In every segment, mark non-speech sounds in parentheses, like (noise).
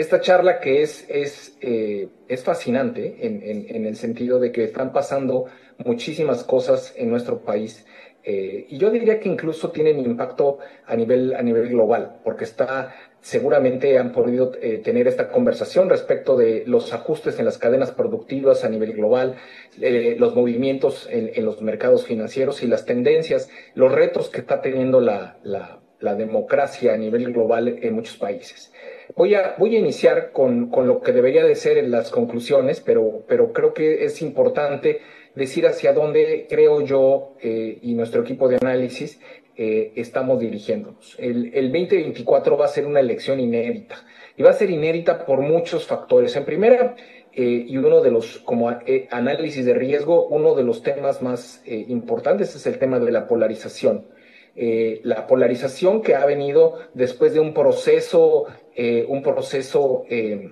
esta charla que es, es, eh, es fascinante en, en, el sentido de que están pasando muchísimas cosas en nuestro país eh, y yo diría que incluso tienen impacto a nivel, a nivel global, porque está, seguramente han podido eh, tener esta conversación respecto de los ajustes en las cadenas productivas a nivel global, los movimientos en, en, los mercados financieros y las tendencias, los retos que está teniendo la, la democracia a nivel global en muchos países. Voy a, voy a iniciar con, con, lo que debería de ser en las conclusiones, pero, pero creo que es importante decir hacia dónde creo yo eh, y nuestro equipo de análisis eh, estamos dirigiéndonos. El, el 2024 va a ser una elección inédita y va a ser inédita por muchos factores. En primera, eh, y uno de los, como eh, análisis de riesgo, uno de los temas más eh, importantes es el tema de la polarización. Eh, la polarización que ha venido después de un proceso, eh, un proceso eh,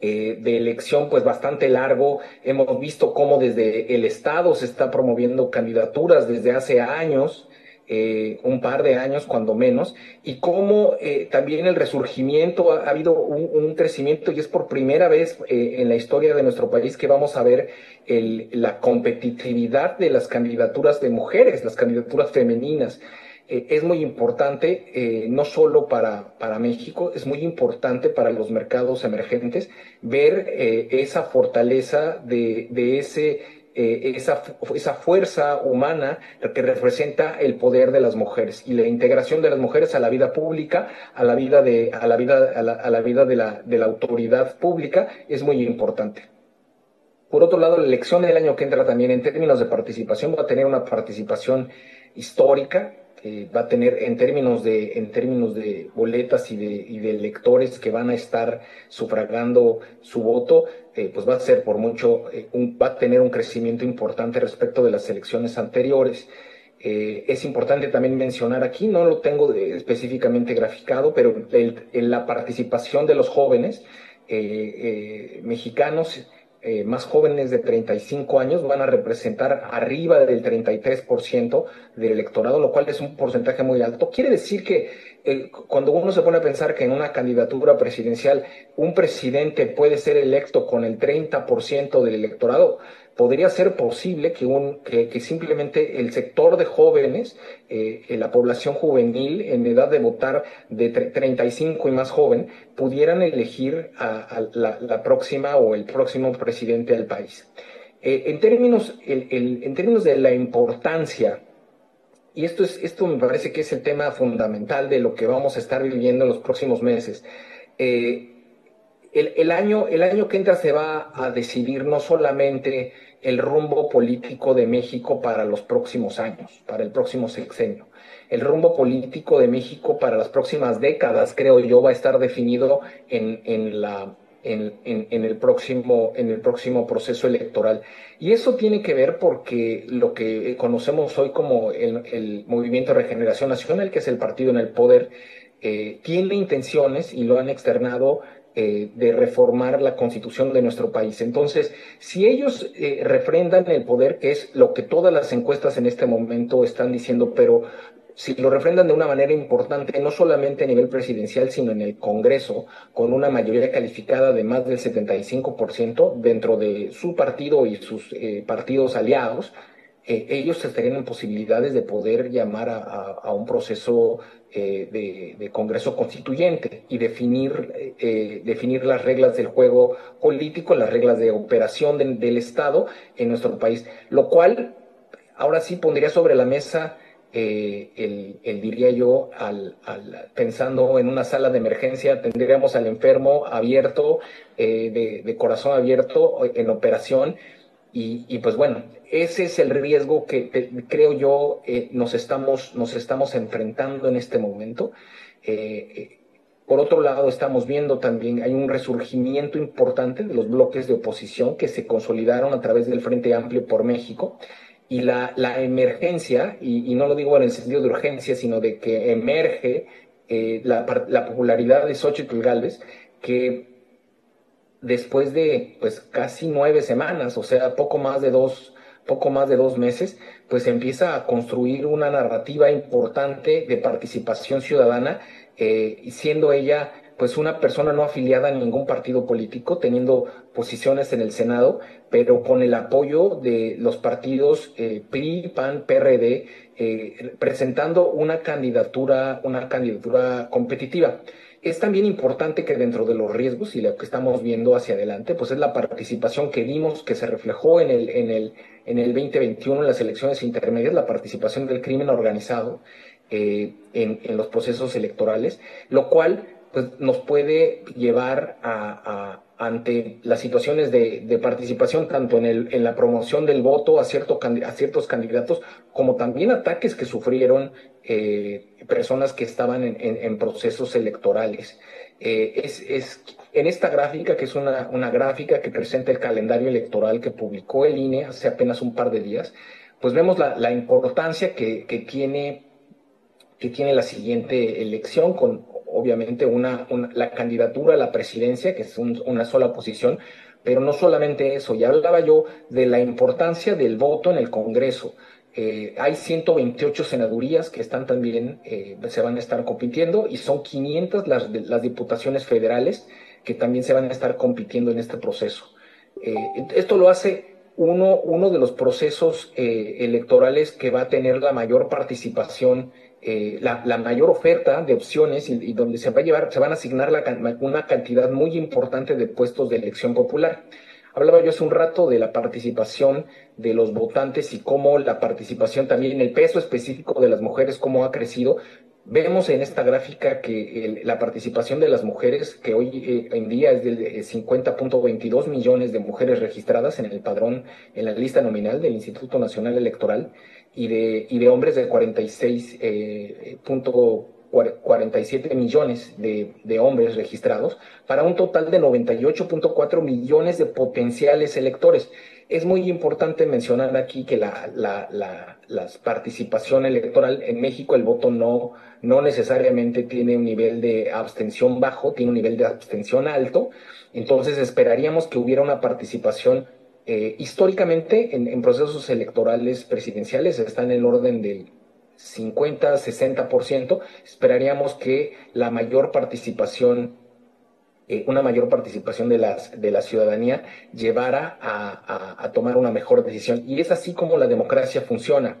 de elección pues bastante largo. Hemos visto cómo desde el Estado se está promoviendo candidaturas desde hace años. Eh, un par de años cuando menos, y cómo eh, también el resurgimiento ha, ha habido un, crecimiento y es por primera vez eh, en la historia de nuestro país que vamos a ver la competitividad de las candidaturas de mujeres, las candidaturas femeninas. es muy importante, no solo para, para México, es muy importante para los mercados emergentes ver esa fortaleza de, de ese eh, esa, esa fuerza humana que representa el poder de las mujeres y la integración de las mujeres a la vida pública, a la vida de, a la vida, a la, a la vida de, la, de la autoridad pública es muy importante. Por otro lado, la elección del año que entra también en términos de participación va a tener una participación histórica, eh, va a tener en términos de, en términos de boletas y de, y de electores que van a estar sufragando su voto, eh, pues va a ser por mucho, un, va a tener un crecimiento importante respecto de las elecciones anteriores. es importante también mencionar aquí, no lo tengo específicamente graficado, pero en la participación de los jóvenes mexicanos eh, más jóvenes de 35 años van a representar arriba del 33% del electorado, lo cual es un porcentaje muy alto. Quiere decir que eh, cuando uno se pone a pensar que en una candidatura presidencial un presidente puede ser electo con el 30% del electorado, podría ser posible que, un, que, simplemente el sector de jóvenes, eh, la población juvenil en edad de votar de 35 y más joven, pudieran elegir a, la, próxima o el próximo presidente del país. Eh, en, términos, en términos de la importancia y esto, es, esto me parece que es el tema fundamental de lo que vamos a estar viviendo en los próximos meses. Eh, el, año, el año que entra se va a decidir no solamente el rumbo político de México para los próximos años, para el próximo sexenio. El rumbo político de México para las próximas décadas, creo yo, va a estar definido en, en la, en, en, el próximo, en el próximo proceso electoral. Y eso tiene que ver porque lo que conocemos hoy como el, el Movimiento de Regeneración Nacional, que es el partido en el poder, eh, tiene intenciones y lo han externado eh, de reformar la constitución de nuestro país. Entonces, si ellos eh, refrendan el poder, que es lo que todas las encuestas en este momento están diciendo, pero si lo refrendan de una manera importante, no solamente a nivel presidencial, sino en el Congreso, con una mayoría calificada de más del 75% dentro de su partido y sus eh, partidos aliados, eh, ellos estarían en posibilidades de poder llamar a, un proceso eh, de, Congreso constituyente y definir, definir las reglas del juego político, las reglas de operación del Estado en nuestro país, lo cual ahora sí pondría sobre la mesa eh, el, diría yo, al, pensando en una sala de emergencia, tendríamos al enfermo abierto, eh, de, corazón abierto, en operación. Y, pues bueno, ese es el riesgo que creo yo eh, nos, estamos, nos estamos enfrentando en este momento. por otro lado, estamos viendo también, hay un resurgimiento importante de los bloques de oposición que se consolidaron a través del Frente Amplio por México y la, emergencia, y, no lo digo en el sentido de urgencia, sino de que emerge eh, la, la, popularidad de Xochitl Galvez, que después de pues casi nueve semanas, o sea, poco más de dos, poco más de dos meses, pues empieza a construir una narrativa importante de participación ciudadana, eh, siendo ella pues una persona no afiliada a ningún partido político, teniendo posiciones en el Senado, pero con el apoyo de los partidos eh, PRI, PAN, PRD, eh, presentando una candidatura, una candidatura competitiva. Es también importante que dentro de los riesgos y lo que estamos viendo hacia adelante, pues es la participación que vimos que se reflejó en el, en el, en el 2021 en las elecciones intermedias, la participación del crimen organizado eh, en, en los procesos electorales, lo cual pues, nos puede llevar a, ante las situaciones de, participación, tanto en, el, en la promoción del voto a, cierto, a ciertos candidatos, como también ataques que sufrieron eh, personas que estaban en, procesos electorales. Eh, es, es, en esta gráfica, que es una, una, gráfica que presenta el calendario electoral que publicó el INE hace apenas un par de días, pues vemos la, la importancia que, que, tiene, que tiene la siguiente elección con obviamente una, la candidatura a la presidencia, que es una sola posición, pero no solamente eso, ya hablaba yo de la importancia del voto en el Congreso. Eh, hay 128 senadurías que están también, eh, se van a estar compitiendo y son 500 las, las diputaciones federales que también se van a estar compitiendo en este proceso. Eh, esto lo hace uno, uno de los procesos electorales que va a tener la mayor participación eh, la, mayor oferta de opciones y, donde se va a llevar, se van a asignar una cantidad muy importante de puestos de elección popular. Hablaba yo hace un rato de la participación de los votantes y cómo la participación también, el peso específico de las mujeres, cómo ha crecido. Vemos en esta gráfica que la participación de las mujeres, que hoy eh, en día es de 50.22 millones de mujeres registradas en el padrón, en la lista nominal del Instituto Nacional Electoral, y de, y de hombres de 46.47 eh, millones de, hombres registrados, para un total de 98.4 millones de potenciales electores. Es muy importante mencionar aquí que la, participación electoral en México, el voto no, no necesariamente tiene un nivel de abstención bajo, tiene un nivel de abstención alto. Entonces esperaríamos que hubiera una participación eh, históricamente en, procesos electorales presidenciales, está en el orden del 50, 60%. Esperaríamos que la mayor participación eh, una mayor participación de, las, de la ciudadanía llevara a tomar una mejor decisión. Y es así como la democracia funciona.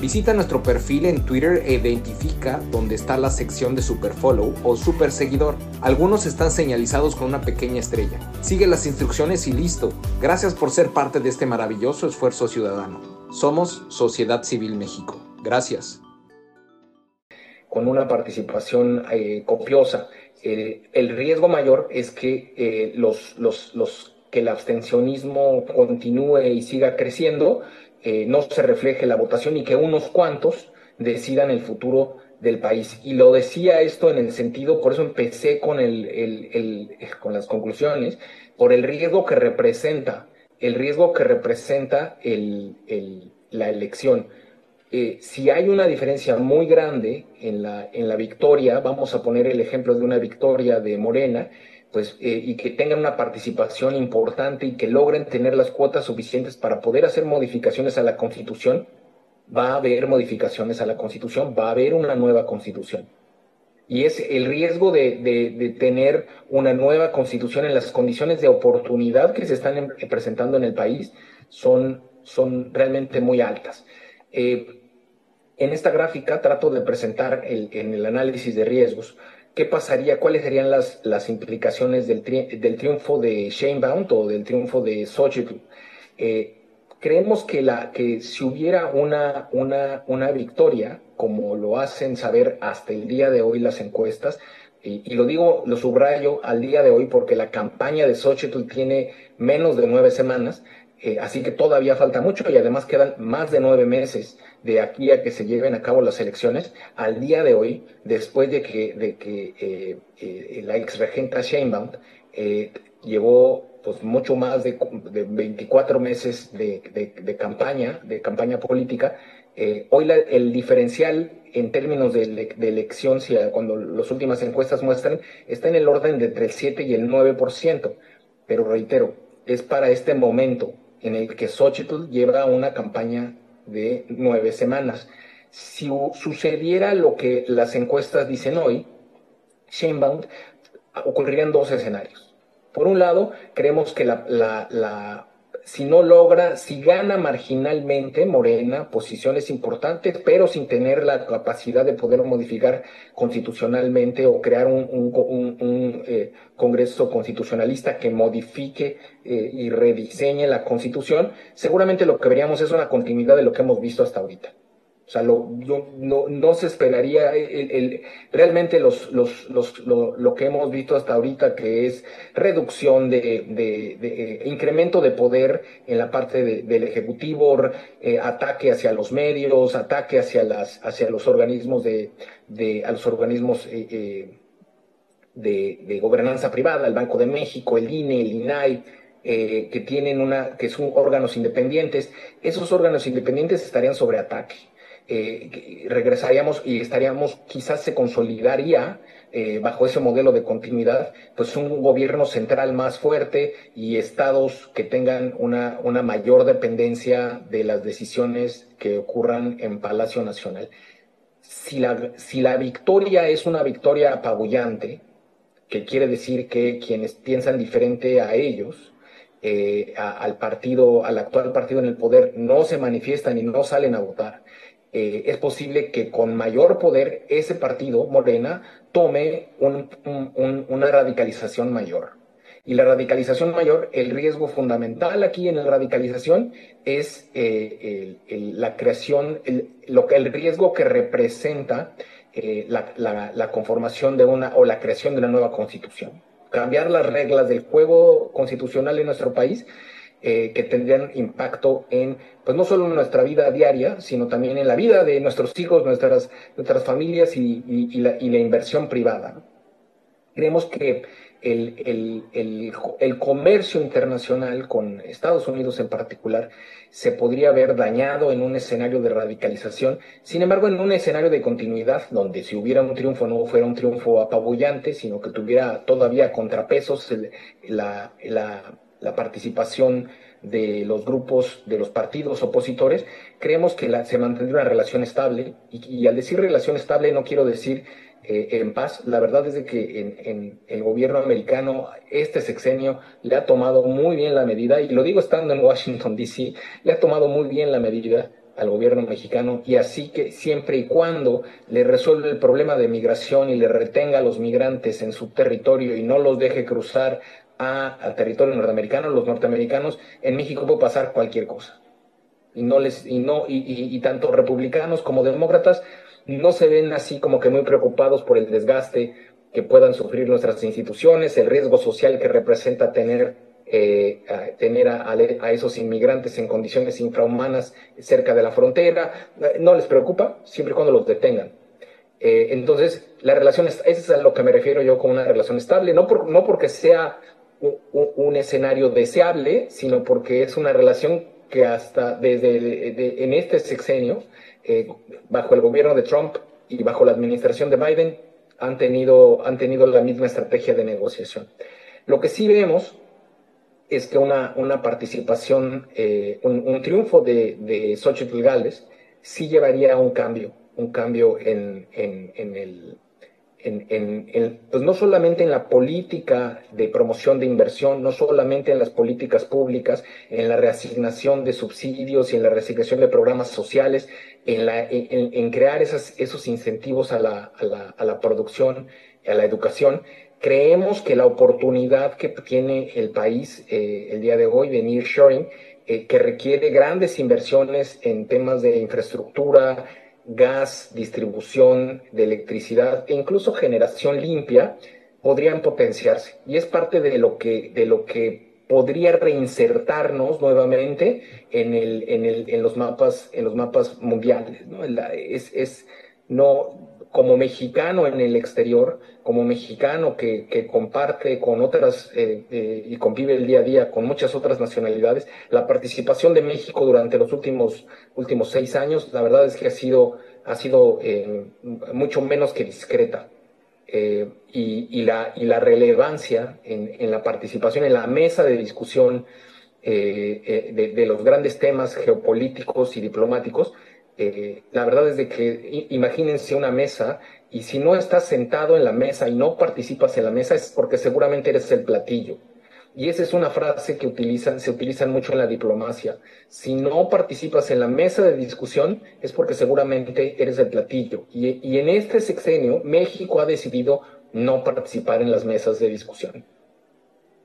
Visita nuestro perfil en Twitter e identifica dónde está la sección de Superfollow o Super Seguidor. Algunos están señalizados con una pequeña estrella. Sigue las instrucciones y listo. Gracias por ser parte de este maravilloso esfuerzo ciudadano. Somos Sociedad Civil México. Gracias. Con una participación eh, copiosa eh, el riesgo mayor es eh, que el abstencionismo continúe y siga creciendo, eh, no se refleje la votación y que unos cuantos decidan el futuro del país. Y lo decía esto en el sentido, por eso empecé con, el, el, el, con las conclusiones, por el riesgo que representa, el riesgo que representa la elección. Eh, si hay una diferencia muy grande en la, en la victoria, vamos a poner el ejemplo de una victoria de Morena, pues, eh, y que tengan una participación importante y que logren tener las cuotas suficientes para poder hacer modificaciones a la Constitución, va a haber modificaciones a la Constitución, va a haber una nueva Constitución. Y es el riesgo de, de, tener una nueva Constitución en las condiciones de oportunidad que se están presentando en el país son, son realmente muy altas. Eh, en esta gráfica trato de presentar en el análisis de riesgos qué pasaría, cuáles serían las, las implicaciones del, del triunfo de Sheinbaum o del triunfo de Xochitl. Eh, creemos que, la, que si hubiera una, una, una victoria, como lo hacen saber hasta el día de hoy las encuestas, y, y, lo digo, lo subrayo al día de hoy porque la campaña de Xochitl tiene menos de nueve semanas, eh, así que todavía falta mucho y además quedan más de nueve meses de aquí a que se lleven a cabo las elecciones. Al día de hoy, después de que, de que eh, eh, la ex regenta Sheinbaum llevó pues mucho más de, de 24 meses de, campaña, de campaña política, hoy el diferencial en términos de, elección, cuando las últimas encuestas muestran, está en el orden de entre el 7 y el 9%. Pero reitero, es para este momento en el que Xochitl lleva una campaña de nueve semanas. Si sucediera lo que las encuestas dicen hoy, Sheinbaum, ocurrirían dos escenarios. Por un lado, creemos que la, la si no logra, si gana marginalmente Morena posiciones importantes, pero sin tener la capacidad de poder modificar constitucionalmente o crear un, eh, Congreso constitucionalista que modifique eh, y rediseñe la constitución, seguramente lo que veríamos es una continuidad de lo que hemos visto hasta ahorita. O sea, lo, no, no, se esperaría el, realmente los, los, los, lo, que hemos visto hasta ahorita, que es reducción de, de, de incremento de poder en la parte del Ejecutivo, eh, ataque hacia los medios, ataque hacia, las, hacia los organismos de, de a los organismos eh, eh, de, de, gobernanza privada, el Banco de México, el INE, el INAI, que tienen una, que son órganos independientes, esos órganos independientes estarían sobre ataque eh, regresaríamos y estaríamos, quizás se consolidaría eh, bajo ese modelo de continuidad, pues un gobierno central más fuerte y estados que tengan una, una mayor dependencia de las decisiones que ocurran en Palacio Nacional. Si la, si la victoria es una victoria apabullante, que quiere decir que quienes piensan diferente a ellos, eh, al partido, al actual partido en el poder, no se manifiestan y no salen a votar, eh, es posible que con mayor poder ese partido, Morena, tome una radicalización mayor. Y la radicalización mayor, el riesgo fundamental aquí en la radicalización es eh, la creación, lo que, el riesgo que representa la conformación de una o la creación de una nueva constitución cambiar las reglas del juego constitucional en nuestro país eh, que tendrían impacto en, pues no solo en nuestra vida diaria, sino también en la vida de nuestros hijos, nuestras, nuestras familias y, la, inversión privada. Creemos que el, el, comercio internacional con Estados Unidos en particular se podría haber dañado en un escenario de radicalización, sin embargo en un escenario de continuidad donde si hubiera un triunfo no fuera un triunfo apabullante, sino que tuviera todavía contrapesos la, la, participación de los grupos, de los partidos opositores, creemos que se mantendría una relación estable y al decir relación estable no quiero decir eh, en paz. La verdad es de que en, el gobierno americano este sexenio le ha tomado muy bien la medida, y lo digo estando en Washington, D.C., le ha tomado muy bien la medida al gobierno mexicano y así que siempre y cuando le resuelve el problema de migración y le retenga a los migrantes en su territorio y no los deje cruzar al territorio norteamericano, los norteamericanos, en México puede pasar cualquier cosa. Y no les, y no, y tanto republicanos como demócratas no se ven así como que muy preocupados por el desgaste que puedan sufrir nuestras instituciones, el riesgo social que representa tener, eh, a, tener a, esos inmigrantes en condiciones infrahumanas cerca de la frontera. No les preocupa, siempre y cuando los detengan. Eh, entonces, la relación, eso es a lo que me refiero yo con una relación estable, no, por, no porque sea un, escenario deseable, sino porque es una relación que hasta desde en este sexenio eh, bajo el gobierno de Trump y bajo la administración de Biden han tenido, han tenido la misma estrategia de negociación. Lo que sí vemos es que una, una participación, eh, un, triunfo de, de Xochitl Gálvez sí llevaría a un cambio, un cambio en, en, en el, en, pues no solamente en la política de promoción de inversión, no solamente en las políticas públicas, en la reasignación de subsidios y en la reasignación de programas sociales, en, la, en, crear esas, esos incentivos a la, a, la, a la, producción, a la educación. Creemos que la oportunidad que tiene el país eh, el día de hoy de nearshoring, eh, que requiere grandes inversiones en temas de infraestructura, gas, distribución de electricidad e incluso generación limpia podrían potenciarse. Y es parte de lo que, de lo que podría reinsertarnos nuevamente en, el, en, el, en, los, mapas, en los mapas mundiales. ¿no? Es, es, no, como mexicano en el exterior, como mexicano que, comparte con otras eh, eh, y convive el día a día con muchas otras nacionalidades, la participación de México durante los últimos, últimos seis años, la verdad es que ha sido, ha sido eh, mucho menos que discreta. y, la, y la relevancia en, la participación en la mesa de discusión de, los grandes temas geopolíticos y diplomáticos, la verdad es de que imagínense una mesa y si no estás sentado en la mesa y no participas en la mesa es porque seguramente eres el platillo. Y esa es una frase que utilizan, se utilizan mucho en la diplomacia. Si no participas en la mesa de discusión es porque seguramente eres el platillo. Y, y en este sexenio México ha decidido no participar en las mesas de discusión.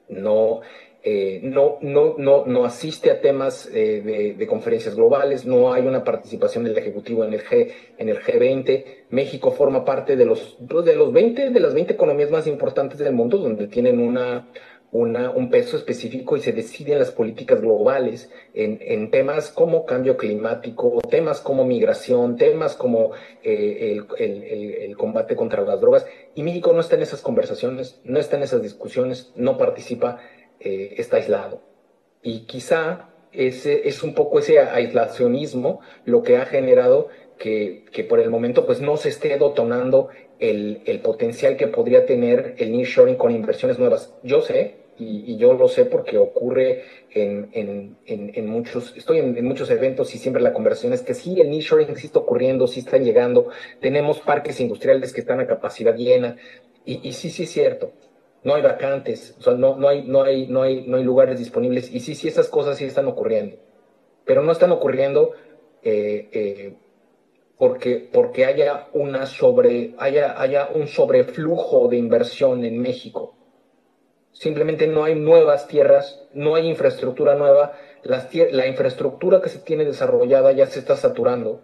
No, eh, no, no, no, no asiste a temas eh, de, conferencias globales, no hay una participación del Ejecutivo en el, G, en el G20. México forma parte de los, pues, de los 20, de las 20 economías más importantes del mundo, donde tienen una, un peso específico y se deciden las políticas globales en, temas como cambio climático, temas como migración, temas como eh, el, el, combate contra las drogas. Y México no está en esas conversaciones, no está en esas discusiones, no participa eh, está aislado. Y quizá ese es un poco ese aislacionismo lo que ha generado que, que por el momento pues no se esté detonando el, el, potencial que podría tener el nearshoring con inversiones nuevas. Yo sé, y, yo lo sé porque ocurre en, en, en, muchos, estoy en, muchos eventos y siempre la conversación es que sí, el nearshoring sí está ocurriendo, sí están llegando, tenemos parques industriales que están a capacidad llena, y, y sí, sí es cierto, no hay vacantes, no, no, hay, no, hay, no, hay, no hay lugares disponibles. Y sí, sí, esas cosas sí están ocurriendo. Pero no están ocurriendo eh, eh, porque, porque haya, una sobre, haya, haya un sobreflujo de inversión en México. Simplemente no hay nuevas tierras, no hay infraestructura nueva. la infraestructura que se tiene desarrollada ya se está saturando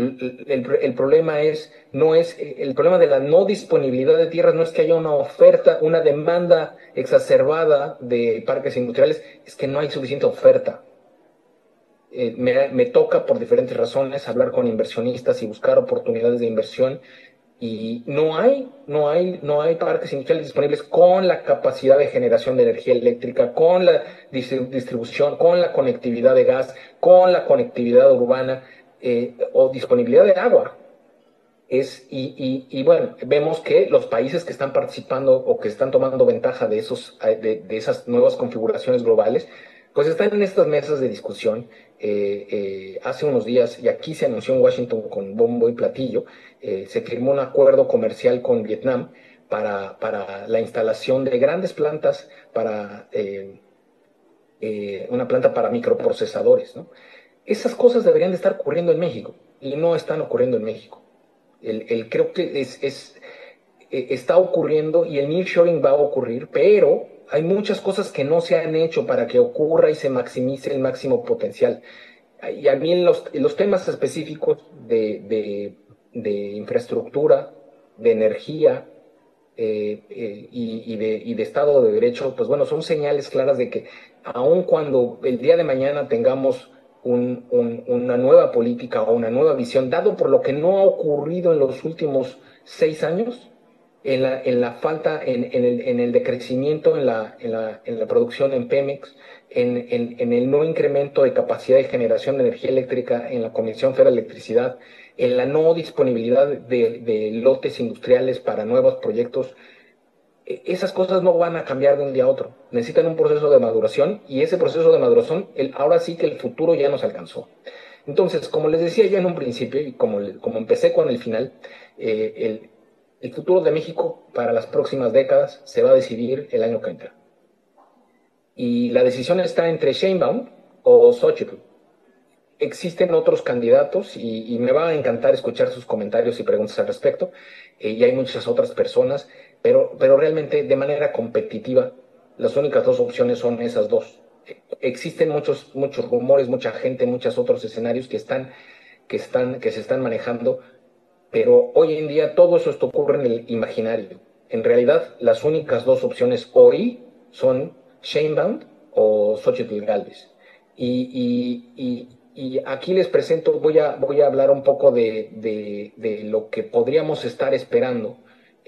el, problema es, no es, el problema de la no disponibilidad de tierras no es que haya una oferta, una demanda exacerbada de parques industriales, es que no hay suficiente oferta. Eh, me, toca por diferentes razones hablar con inversionistas y buscar oportunidades de inversión y no hay, no hay, no hay parques industriales disponibles con la capacidad de generación de energía eléctrica, con la distribución, con la conectividad de gas, con la conectividad urbana eh, o disponibilidad de agua. Es, y, bueno, vemos que los países que están participando o que están tomando ventaja de, esos, de, esas nuevas configuraciones globales, pues están en estas mesas de discusión. Eh, eh, hace unos días, y aquí se anunció en Washington con bombo y platillo, se firmó un acuerdo comercial con Vietnam para, para la instalación de grandes plantas para una planta para microprocesadores. ¿no? Esas cosas deberían de estar ocurriendo en México y no están ocurriendo en México. El, creo que es, e, está ocurriendo y el nearshoring va a ocurrir, pero hay muchas cosas que no se han hecho para que ocurra y se maximice el máximo potencial. Y a mí los, los temas específicos de, infraestructura, de energía eh, eh, y, de, y, de, Estado de Derecho, pues bueno, son señales claras de que aun cuando el día de mañana tengamos una nueva política o una nueva visión, dado por lo que no ha ocurrido en los últimos seis años, en la, en la falta, en, el, en, el, decrecimiento en la, en la, en la producción en Pemex, en, el no incremento de capacidad de generación de energía eléctrica en la Comisión Federal de Electricidad, en la no disponibilidad de, de lotes industriales para nuevos proyectos, esas cosas no van a cambiar de un día a otro. Necesitan un proceso de maduración y ese proceso de maduración, el, ahora sí que el futuro ya nos alcanzó. Entonces, como les decía yo en un principio y como, como empecé con el final, eh, el, el, futuro de México para las próximas décadas se va a decidir el año que entra. Y la decisión está entre Sheinbaum o Xochitl. Existen otros candidatos y, me va a encantar escuchar sus comentarios y preguntas al respecto. Eh, y hay muchas otras personas pero, pero realmente de manera competitiva, las únicas dos opciones son esas dos. Existen muchos, muchos rumores, mucha gente, muchos otros escenarios que están, que están, que se están manejando, pero hoy en día todo eso esto ocurre en el imaginario. En realidad, las únicas dos opciones hoy son Shamebound o Xochitl Galvez. Y, y, y, aquí les presento, voy a, voy a hablar un poco de, de lo que podríamos estar esperando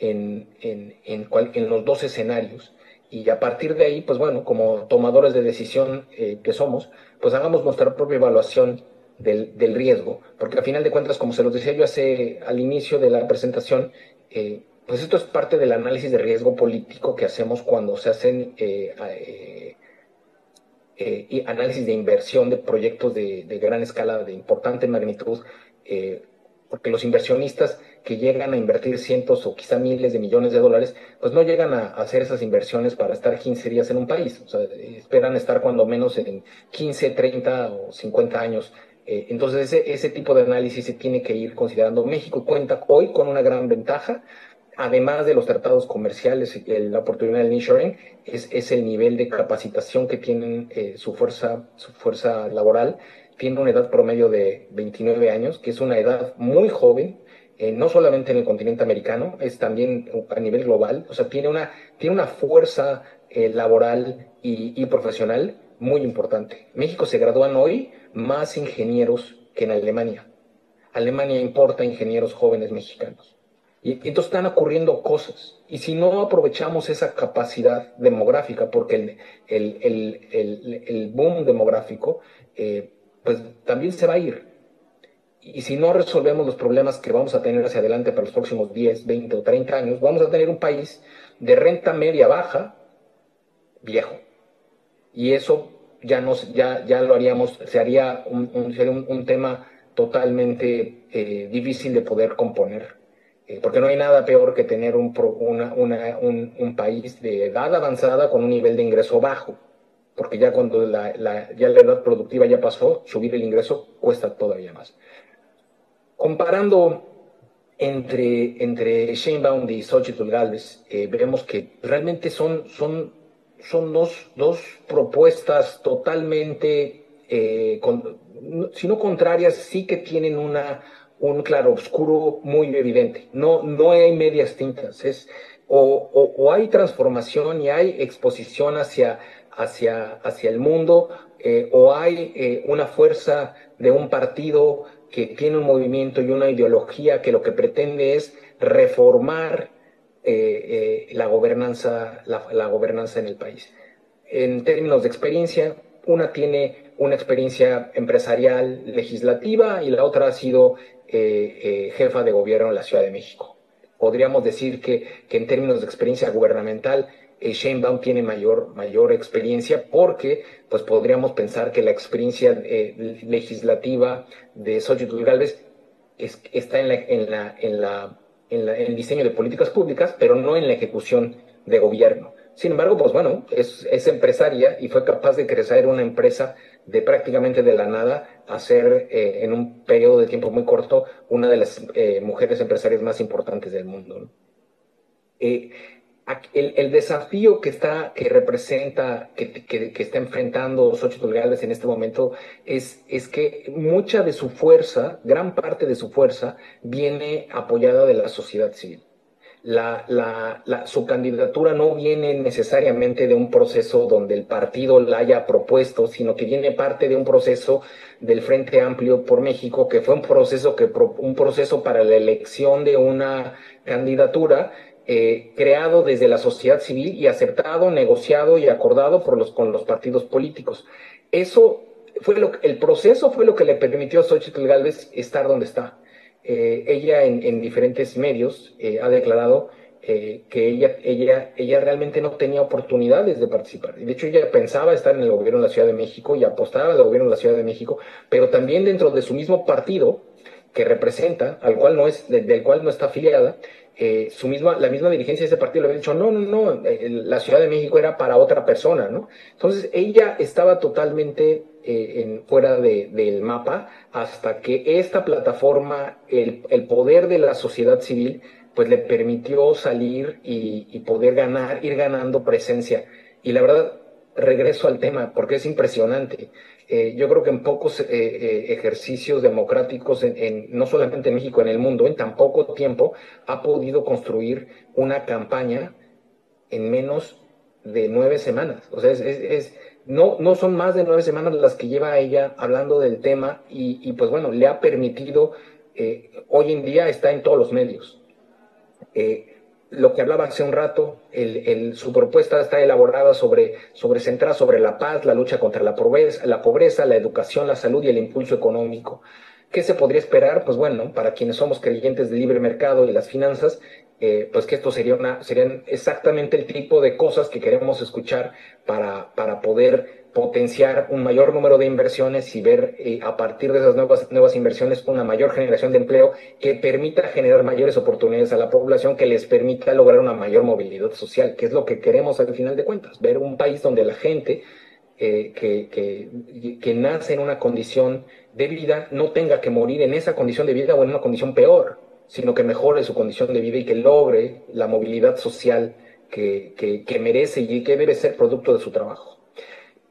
en, en, en, los dos escenarios. Y a partir de ahí, pues bueno, como tomadores de decisión eh, que somos, pues hagamos nuestra propia evaluación del, del, riesgo. Porque al final de cuentas, como se los decía yo hace al inicio de la presentación, eh, pues esto es parte del análisis de riesgo político que hacemos cuando se hacen eh, análisis de inversión de proyectos de, de, gran escala, de importante magnitud, porque los inversionistas que llegan a invertir cientos o quizá miles de millones de dólares, pues no llegan a hacer esas inversiones para estar 15 días en un país. O sea, esperan estar cuando menos en 15, 30 o 50 años. Eh, entonces, ese, ese tipo de análisis se tiene que ir considerando. México cuenta hoy con una gran ventaja, además de los tratados comerciales, la oportunidad del insuring, es, es el nivel de capacitación que tienen eh, su, fuerza, su fuerza laboral. Tiene una edad promedio de 29 años, que es una edad muy joven, eh, no solamente en el continente americano, es también a nivel global, o sea, tiene una, tiene una fuerza eh, laboral y, profesional muy importante. México se gradúan hoy más ingenieros que en Alemania. Alemania importa ingenieros jóvenes mexicanos. Y, entonces están ocurriendo cosas. Y si no aprovechamos esa capacidad demográfica, porque el, boom demográfico, eh, pues también se va a ir y si no resolvemos los problemas que vamos a tener hacia adelante para los próximos 10, 20 o 30 años, vamos a tener un país de renta media baja, viejo. Y eso ya, nos, ya, ya lo haríamos, se haría un, un, un, tema totalmente eh, difícil de poder componer. Eh, porque no hay nada peor que tener un, un, país de edad avanzada con un nivel de ingreso bajo, porque ya cuando la, ya la edad productiva ya pasó, subir el ingreso cuesta todavía más. Comparando entre, entre Sheinbaum y Xochitl Galvez, eh, vemos que realmente son, son, son dos, dos propuestas totalmente, eh, si no contrarias, sí que tienen una, un claro oscuro muy evidente. No, no hay medias tintas. Es, o, o, hay transformación y hay exposición hacia, hacia, hacia el mundo, eh, o hay eh, una fuerza de un partido que tiene un movimiento y una ideología que lo que pretende es reformar eh, la, gobernanza, la, gobernanza en el país. En términos de experiencia, una tiene una experiencia empresarial legislativa y la otra ha sido jefa de gobierno en la Ciudad de México. Podríamos decir que, que en términos de experiencia gubernamental, eh, Sheinbaum tiene mayor, mayor experiencia porque pues podríamos pensar que la experiencia eh, legislativa de Xochitl Galvez es, está en, el diseño de políticas públicas, pero no en la ejecución de gobierno. Sin embargo, pues bueno, es, es empresaria y fue capaz de crecer una empresa de prácticamente de la nada a ser eh, en un periodo de tiempo muy corto una de las eh, mujeres empresarias más importantes del mundo. El, desafío que está, que representa, que, está enfrentando Xochitl Gálvez en este momento es, es que mucha de su fuerza, gran parte de su fuerza, viene apoyada de la sociedad civil. La, la, su candidatura no viene necesariamente de un proceso donde el partido la haya propuesto, sino que viene parte de un proceso del Frente Amplio por México, que fue un proceso, que, un proceso para la elección de una candidatura eh, creado desde la sociedad civil y aceptado, negociado y acordado por los, con los partidos políticos. Eso fue lo, el proceso fue lo que le permitió a Xochitl Gálvez estar donde está. Eh, ella en, diferentes medios eh, ha declarado eh, que ella, ella, ella realmente no tenía oportunidades de participar. De hecho, ella pensaba estar en el gobierno de la Ciudad de México y apostaba al gobierno de la Ciudad de México, pero también dentro de su mismo partido que representa, al cual no es, del cual no está afiliada, su misma, la misma dirigencia de ese partido le había dicho, no, no, no, la Ciudad de México era para otra persona, ¿no? Entonces ella estaba totalmente eh, en, fuera de, del mapa hasta que esta plataforma, el, el, poder de la sociedad civil, pues le permitió salir y, poder ganar, ir ganando presencia. Y la verdad, regreso al tema porque es impresionante. Eh, yo creo que en pocos eh, eh ejercicios democráticos, en, en, no solamente en México, en el mundo, en tan poco tiempo, ha podido construir una campaña en menos de nueve semanas. O sea, es, no, no son más de nueve semanas las que lleva ella hablando del tema y, pues bueno, le ha permitido, hoy en día está en todos los medios. Lo que hablaba hace un rato, el, el, su propuesta está elaborada sobre, sobre centrada sobre la paz, la lucha contra la pobreza, la pobreza, la educación, la salud y el impulso económico. ¿Qué se podría esperar? Pues bueno, para quienes somos creyentes del libre mercado y las finanzas, eh, pues que esto sería una, serían exactamente el tipo de cosas que queremos escuchar para, para poder potenciar un mayor número de inversiones y ver eh, a partir de esas nuevas, nuevas inversiones una mayor generación de empleo que permita generar mayores oportunidades a la población, que les permita lograr una mayor movilidad social, que es lo que queremos al final de cuentas, ver un país donde la gente eh, que, que, que nace en una condición de vida no tenga que morir en esa condición de vida o en una condición peor sino que mejore su condición de vida y que logre la movilidad social que, que, merece y que debe ser producto de su trabajo.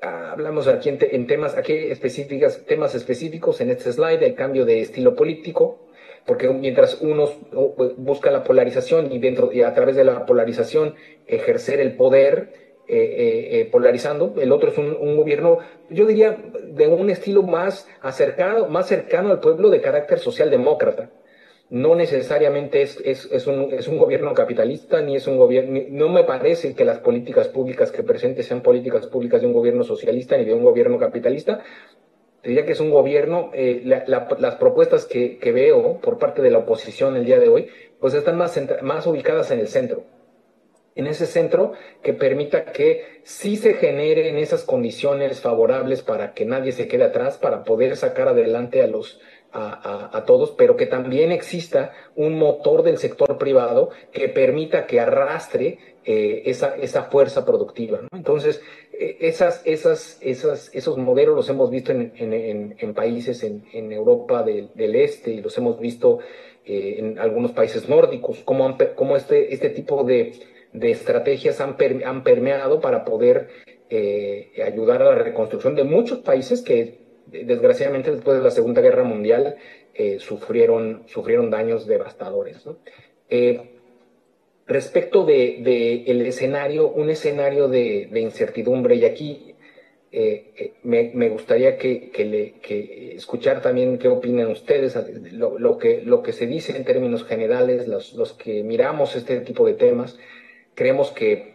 Hablamos aquí en, temas, aquí específicas, temas específicos en este slide, el cambio de estilo político, porque mientras uno busca la polarización y dentro y a través de la polarización ejercer el poder eh, eh, eh, polarizando, el otro es un, un, gobierno, yo diría, de un estilo más acercado, más cercano al pueblo de carácter socialdemócrata no necesariamente es, es, es, un, es, un, gobierno capitalista, ni es un gobierno, no me parece que las políticas públicas que presente sean políticas públicas de un gobierno socialista ni de un gobierno capitalista. Diría que es un gobierno, eh, la, la, las propuestas que, que, veo por parte de la oposición el día de hoy, pues están más, más ubicadas en el centro. En ese centro que permita que sí se generen esas condiciones favorables para que nadie se quede atrás, para poder sacar adelante a los, a, todos, pero que también exista un motor del sector privado que permita que arrastre eh, esa, esa fuerza productiva. Entonces, eh, esas, esas, esas, esos modelos los hemos visto en, en, en países en, Europa del, Este y los hemos visto eh, en algunos países nórdicos, como, este, este tipo de, de estrategias han, han permeado para poder ayudar a la reconstrucción de muchos países que desgraciadamente después de la Segunda Guerra Mundial eh, sufrieron, sufrieron daños devastadores. Eh, respecto del de, el escenario, un escenario de, incertidumbre, y aquí eh, me, gustaría que, escuchar también qué opinan ustedes, lo, que, lo que se dice en términos generales, los, los que miramos este tipo de temas, creemos que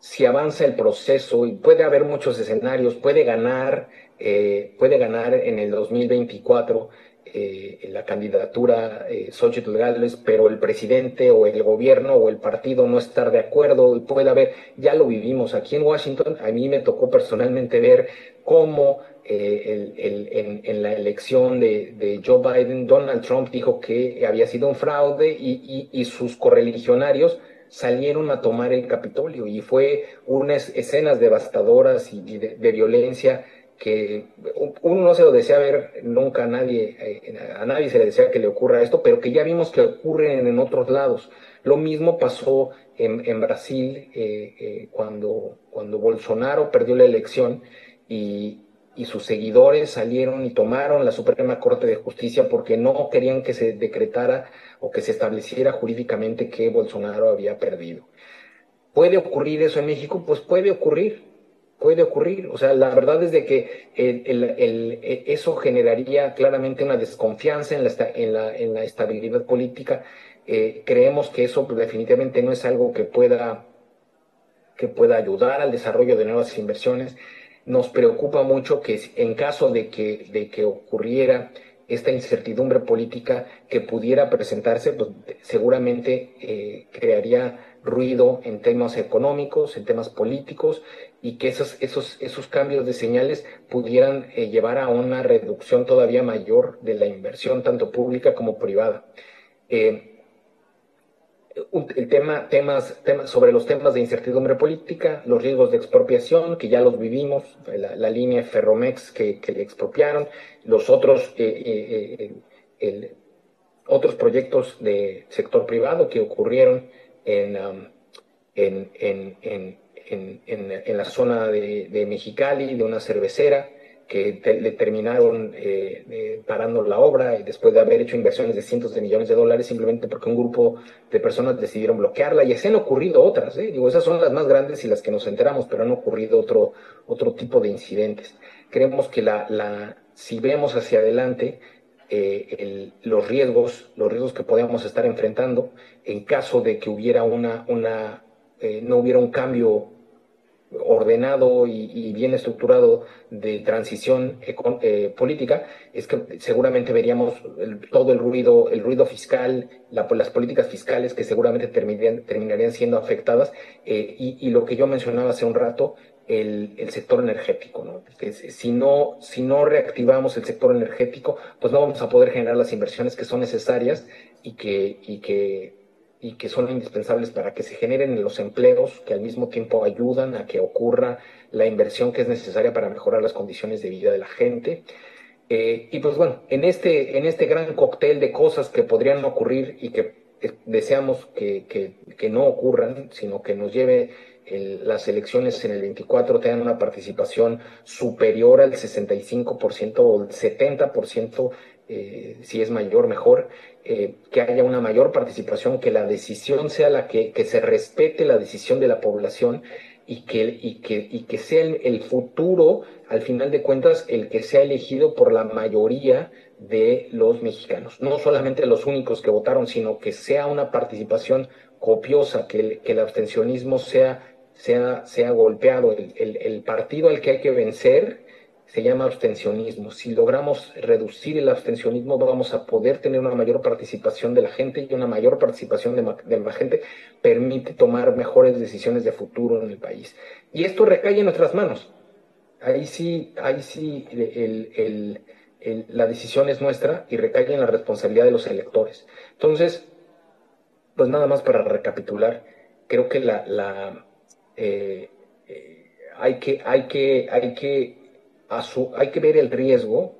si avanza el proceso y puede haber muchos escenarios, puede ganar eh, puede ganar en el 2024 eh, la candidatura eh, Xochitl pero el presidente o el gobierno o el partido no estar de acuerdo y puede haber, ya lo vivimos aquí en Washington, a mí me tocó personalmente ver cómo eh, en, la elección de, Joe Biden, Donald Trump dijo que había sido un fraude y, sus correligionarios salieron a tomar el Capitolio y fue unas escenas devastadoras y, de, de violencia que uno no se lo desea ver nunca a nadie, eh, a nadie se le desea que le ocurra esto, pero que ya vimos que ocurre en, otros lados. Lo mismo pasó en, Brasil eh, eh, cuando, cuando Bolsonaro perdió la elección y, y, sus seguidores salieron y tomaron la Suprema Corte de Justicia porque no querían que se decretara o que se estableciera jurídicamente que Bolsonaro había perdido. ¿Puede ocurrir eso en México? Pues puede ocurrir puede ocurrir. O sea, la verdad es de que e, eso generaría claramente una desconfianza en la, estabilidad política. Eh, creemos que eso definitivamente no es algo que pueda, ayudar al desarrollo de nuevas inversiones. Nos preocupa mucho que en caso de que, de que ocurriera esta incertidumbre política que pudiera presentarse, pues seguramente eh, crearía ruido en temas económicos, en temas políticos, y que esos, esos, esos cambios de señales pudieran eh, llevar a una reducción todavía mayor de la inversión, tanto pública como privada. Eh, el tema, temas, temas, sobre los temas de incertidumbre política, los riesgos de expropiación, que ya los vivimos, la, línea Ferromex que, le expropiaron, los otros, eh, otros proyectos de sector privado que ocurrieron en, um, en, en en, en, la zona de, Mexicali, de una cervecera, que le terminaron eh, parando la obra después de haber hecho inversiones de cientos de millones de dólares simplemente porque un grupo de personas decidieron bloquearla y así han ocurrido otras, ¿eh? digo, esas son las más grandes y las que nos enteramos, pero han ocurrido otro, otro tipo de incidentes. Creemos que la, la, si vemos hacia adelante, eh, el, los riesgos, los riesgos que podemos estar enfrentando en caso de que hubiera una, una eh, no hubiera un cambio ordenado y, bien estructurado de transición eh, política, es que seguramente veríamos todo el ruido, el ruido fiscal, las políticas fiscales que seguramente terminarían, siendo afectadas, eh, y, lo que yo mencionaba hace un rato, el, sector energético, ¿no? Que si no, si no reactivamos el sector energético, pues no vamos a poder generar las inversiones que son necesarias y que, y que y que son indispensables para que se generen los empleos que al mismo tiempo ayudan a que ocurra la inversión que es necesaria para mejorar las condiciones de vida de la gente. Eh, y pues bueno, en este, en este gran cóctel de cosas que podrían ocurrir y que eh, deseamos que, que, no ocurran, sino que nos lleve las elecciones en el 24 tengan una participación superior al 65% o el 70%, eh, si es mayor, mejor, eh, que haya una mayor participación, que la decisión sea la que, que se respete la decisión de la población y que, y que, y que sea el, futuro, al final de cuentas, el que sea elegido por la mayoría de los mexicanos. No solamente los únicos que votaron, sino que sea una participación copiosa, que el, que el abstencionismo sea, sea, sea golpeado. El, el, el partido al que hay que vencer se llama abstencionismo. Si logramos reducir el abstencionismo, vamos a poder tener una mayor participación de la gente y una mayor participación de, la gente permite tomar mejores decisiones de futuro en el país. Y esto recae en nuestras manos. Ahí sí, ahí sí el, la decisión es nuestra y recae en la responsabilidad de los electores. Entonces, pues nada más para recapitular, creo que la, eh, hay que, hay que, hay que, hay que ver el riesgo.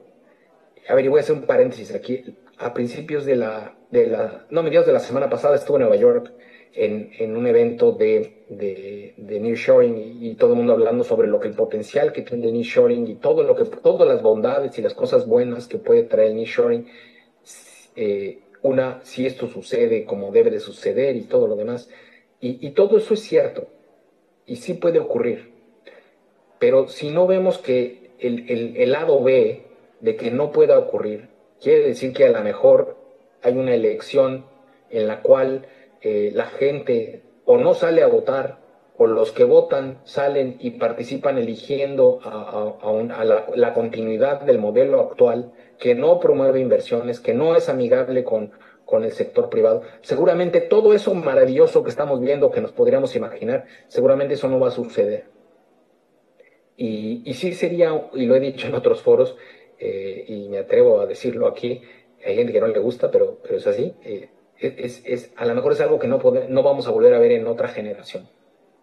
A ver, y voy a hacer un paréntesis aquí. A principios de la, de la, no, mediados de la semana pasada estuve en Nueva York en, en un evento de, de, de nearshoring y, y, todo el mundo hablando sobre lo que el potencial que tiene el nearshoring y todo lo que, todas las bondades y las cosas buenas que puede traer el nearshoring. Eh, una, si esto sucede como debe de suceder y todo lo demás. Y todo eso es cierto y sí puede ocurrir. Pero si no vemos que el, el, lado B de que no pueda ocurrir, quiere decir que a lo mejor hay una elección en la cual eh, la gente o no sale a votar o los que votan salen y participan eligiendo a, la, continuidad del modelo actual que no promueve inversiones, que no es amigable con, con el sector privado. Seguramente todo eso maravilloso que estamos viendo, que nos podríamos imaginar, seguramente eso no va a suceder. Y, y sí sería, y lo he dicho en otros foros, eh, y me atrevo a decirlo aquí, hay gente que no le gusta, pero, pero es así. Eh, es, es, a lo mejor es algo que no, no vamos a volver a ver en otra generación.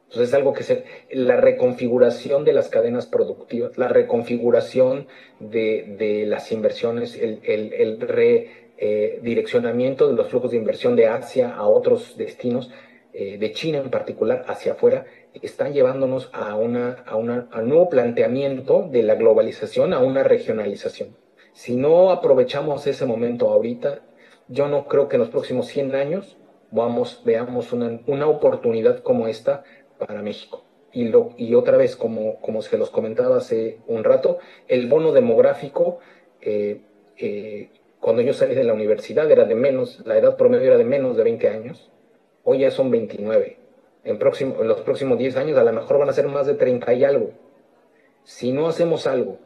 Entonces es algo que se, la reconfiguración de las cadenas productivas, la reconfiguración de, de las inversiones, el, el, el redireccionamiento eh, de los flujos de inversión de Asia a otros destinos, eh, de China en particular, hacia afuera, están llevándonos a, una, a, una, a un nuevo planteamiento de la globalización, a una regionalización. Si no aprovechamos ese momento ahorita, yo no creo que en los próximos 100 años vamos, veamos una, una oportunidad como esta para México. Y, lo, y otra vez, como, como se los comentaba hace un rato, el bono demográfico, eh, eh, cuando yo salí de la universidad era de menos, la edad promedio era de menos de 20 años, hoy ya son 29. En, próximo, en los próximos 10 años a lo mejor van a ser más de 30 y algo. Si no hacemos algo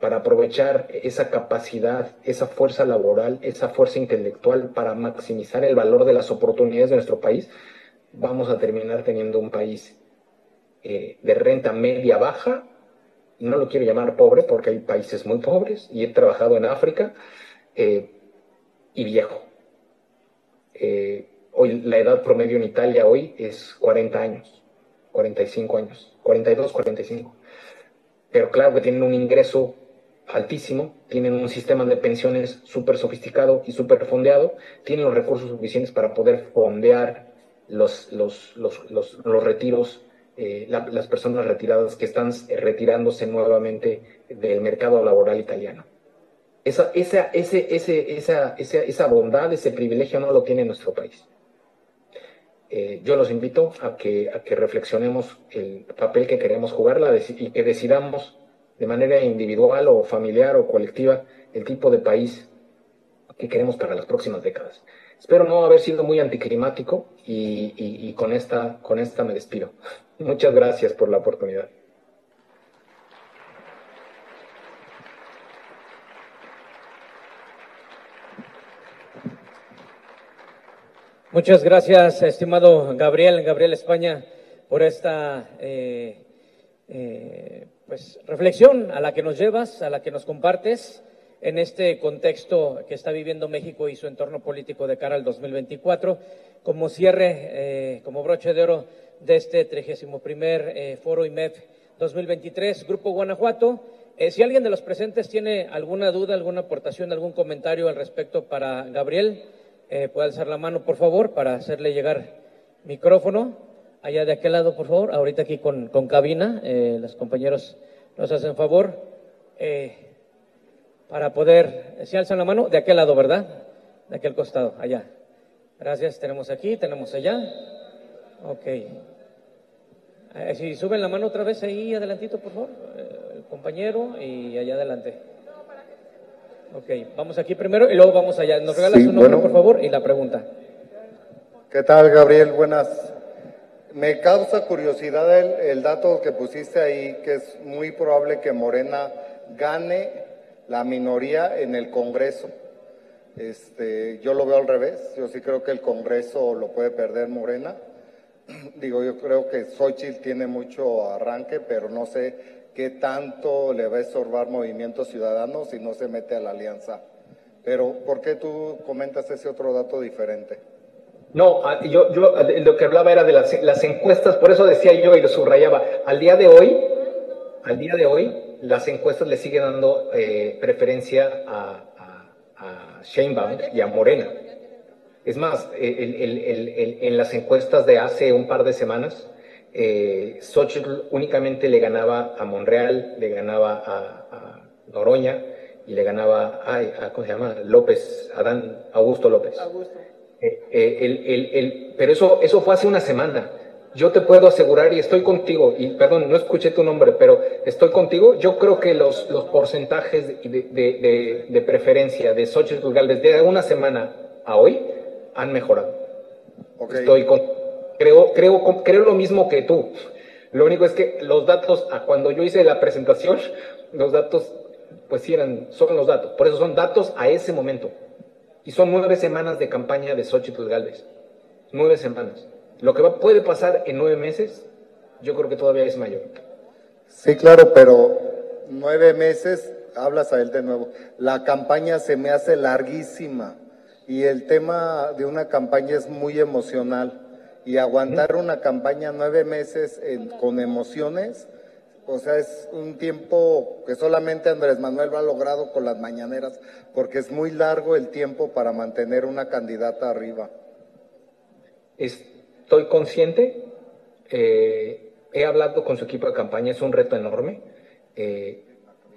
para aprovechar esa capacidad, esa fuerza laboral, esa fuerza intelectual para maximizar el valor de las oportunidades de nuestro país, vamos a terminar teniendo un país eh, de renta media baja. No lo quiero llamar pobre porque hay países muy pobres y he trabajado en África eh, y viejo. Eh, hoy la edad promedio en Italia hoy es 40 años, 45 años, 42, 45. Pero claro que tienen un ingreso altísimo, tienen un sistema de pensiones súper sofisticado y súper fondeado, tienen los recursos suficientes para poder fondear los, los, los, los, retiros, eh, las personas retiradas que están retirándose nuevamente del mercado laboral italiano. Esa, esa, ese, ese, esa, esa, bondad, ese privilegio no lo tiene nuestro país. Eh, yo los invito a que, a que reflexionemos el papel que queremos jugar y que decidamos de manera individual o familiar o colectiva el tipo de país que queremos para las próximas décadas. Espero no haber sido muy anticlimático y, y, y con, esta, con esta me despido. (laughs) Muchas gracias por la oportunidad. Muchas gracias, estimado Gabriel, Gabriel España, por esta eh, eh, pues, reflexión a la que nos llevas, a la que nos compartes en este contexto que está viviendo México y su entorno político de cara al 2024, como cierre, eh, como broche de oro de este 31 eh, Foro IMEF 2023, Grupo Guanajuato. Si alguien de los presentes tiene alguna duda, alguna aportación, algún comentario al respecto para Gabriel, puede alzar la mano, por favor, para hacerle llegar micrófono allá de aquel lado, por favor. Ahorita aquí con, con cabina, eh, los compañeros nos hacen favor eh, para poder, si alzan la mano, de aquel lado, ¿verdad? De aquel costado, allá. Gracias, tenemos aquí, tenemos allá. Ok. Eh, si suben la mano otra vez ahí adelantito, por favor, el compañero y allá adelante. Ok, vamos aquí primero y luego vamos allá. ¿Nos regalas su nombre, por favor, y la pregunta? ¿Qué tal, Gabriel? Buenas me causa curiosidad el, dato que pusiste ahí, que es muy probable que Morena gane la minoría en el Congreso. Este, yo lo veo al revés, yo sí creo que el Congreso lo puede perder Morena. (clears throat) Digo, yo creo que Xochitl tiene mucho arranque, pero no sé qué tanto le va a estorbar Movimiento Ciudadano si no se mete a la alianza. Pero, ¿por qué tú comentas ese otro dato diferente? No, yo, yo lo que hablaba era de las, encuestas, por eso decía yo y lo subrayaba, al día de hoy, al día de hoy, las encuestas le siguen dando eh, preferencia a, a, Sheinbaum y a Morena. Es más, el, en las encuestas de hace un par de semanas, eh, Xochitl únicamente le ganaba a Monreal, le ganaba a, a Noroña y le ganaba a, ¿cómo se llama? López, Adán, Augusto López. Augusto. Eh, eh, el, el, el, pero eso, eso fue hace una semana. Yo te puedo asegurar, y estoy contigo, y perdón, no escuché tu nombre, pero estoy contigo. Yo creo que los, los porcentajes de, de, de, de preferencia de Xochitl Galvez de una semana a hoy han mejorado. Okay. Estoy con, creo, creo, creo lo mismo que tú. Lo único es que los datos, cuando yo hice la presentación, los datos, pues sí eran, son los datos. Por eso son datos a ese momento. Y son nueve semanas de campaña de Xochitl Galvez. Nueve semanas. Lo que va, puede pasar en nueve meses, yo creo que todavía es mayor. Sí, claro, pero nueve meses, hablas a él de nuevo. La campaña se me hace larguísima y el tema de una campaña es muy emocional. Y aguantar una campaña nueve meses con emociones, o sea, es un tiempo que solamente Andrés Manuel lo ha logrado con las mañaneras, porque es muy largo el tiempo para mantener una candidata arriba. Estoy consciente, eh, he hablado con su equipo de campaña, es un reto enorme. Eh,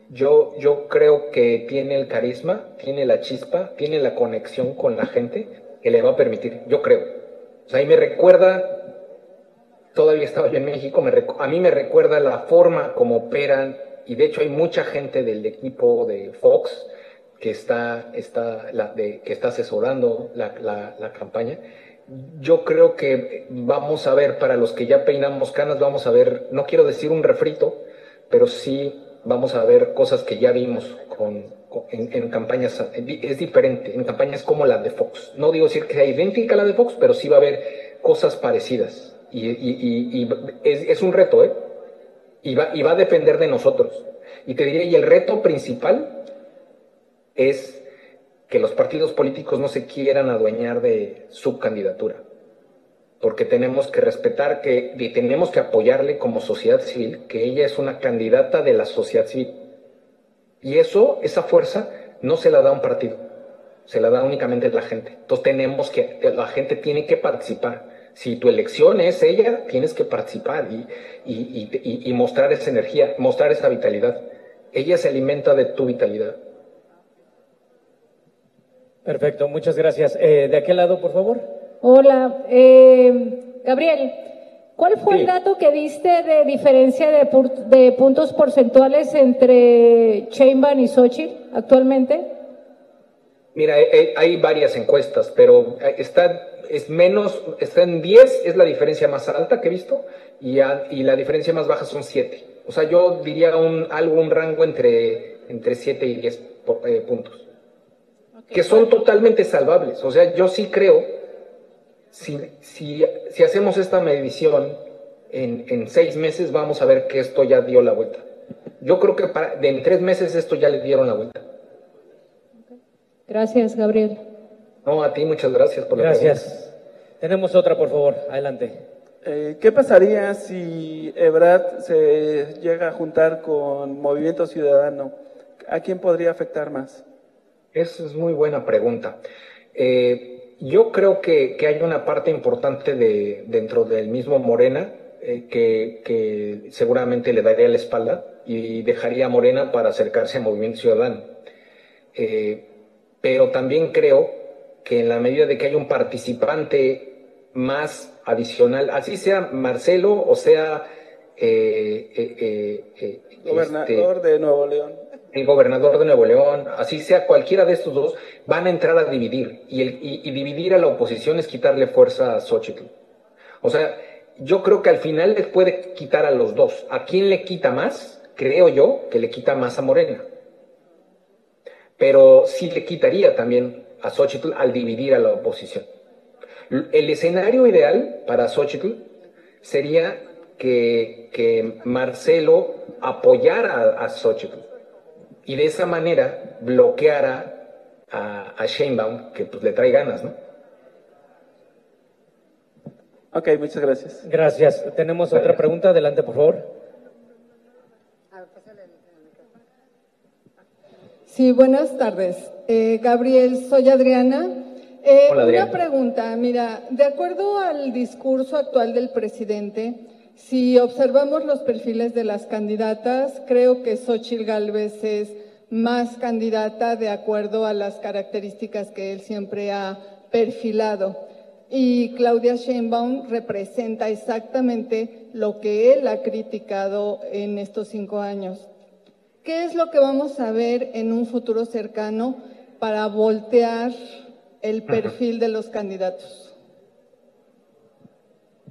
yo, yo creo que tiene el carisma, tiene la chispa, tiene la conexión con la gente que le va a permitir, yo creo. O sea, ahí me recuerda todavía estaba yo en México, me, a mí me recuerda la forma como operan, y de hecho hay mucha gente del equipo de Fox que está, está, la, de, que está asesorando la, la, campaña. Yo creo que vamos a ver, para los que ya peinamos canas, vamos a ver, no quiero decir un refrito, pero sí vamos a ver cosas que ya vimos con en, campañas, es diferente, en campañas como la de Fox. No digo decir que sea idéntica a la de Fox, pero sí va a haber cosas parecidas y, es, un reto, ¿eh? Y va, y va a depender de nosotros. Y te diré, y el reto principal es que los partidos políticos no se quieran adueñar de su candidatura. Porque tenemos que respetar que, y tenemos que apoyarle como sociedad civil, que ella es una candidata de la sociedad civil. Y eso, esa fuerza, no se la da un partido, se la da únicamente la gente. Entonces tenemos que, la gente tiene que participar si tu elección es ella, tienes que participar y, y, y, y, mostrar esa energía, mostrar esa vitalidad. Ella se alimenta de tu vitalidad. Perfecto, muchas gracias. Eh, de aquel lado, por favor. Hola, eh, Gabriel. ¿Cuál fue sí. el dato que diste de diferencia de, de puntos porcentuales entre Chainban y Sochi actualmente? Mira, hay varias encuestas, pero está es menos, está en 10, es la diferencia más alta que he visto, y, a, y la diferencia más baja son 7. O sea, yo diría un, algo, un rango entre, entre 7 y 10 eh, puntos. Okay. Que son totalmente salvables. O sea, yo sí creo, si, si, si hacemos esta medición en, en, seis meses, vamos a ver que esto ya dio la vuelta. Yo creo que para, en tres meses esto ya le dieron la vuelta. Gracias, Gabriel. No, a ti muchas gracias por la Gracias. Pregunta. Tenemos otra, por favor. Adelante. Eh, ¿Qué pasaría si Ebrad se llega a juntar con Movimiento Ciudadano? ¿A quién podría afectar más? Esa es muy buena pregunta. Eh, yo creo que, que, hay una parte importante de, dentro del mismo Morena eh, que, que, seguramente le daría la espalda y dejaría a Morena para acercarse a Movimiento Ciudadano. Eh, pero también creo que en la medida de que haya un participante más adicional, así sea Marcelo o sea eh, eh, eh, gobernador este, de Nuevo León. El gobernador de Nuevo León, así sea cualquiera de estos dos, van a entrar a dividir. Y, el, y, dividir a la oposición es quitarle fuerza a Xochitl. O sea, yo creo que al final les puede quitar a los dos. ¿A quién le quita más? Creo yo que le quita más a Morena. Pero sí le quitaría también a Xochitl al dividir a la oposición. El escenario ideal para Xochitl sería que, Marcelo apoyara a, Xochitl y de esa manera bloqueara a, a Sheinbaum, que pues le trae ganas, ¿no? Ok, muchas gracias. Gracias. Tenemos otra pregunta. Adelante, por favor. Sí, buenas tardes. Eh, Gabriel, soy Adriana. Eh, Una pregunta, mira, de acuerdo al discurso actual del presidente, si observamos los perfiles de las candidatas, creo que Xochitl Gálvez es más candidata de acuerdo a las características que él siempre ha perfilado. Y Claudia Sheinbaum representa exactamente lo que él ha criticado en estos cinco años. ¿Qué es lo que vamos a ver en un futuro cercano para voltear el perfil de los candidatos?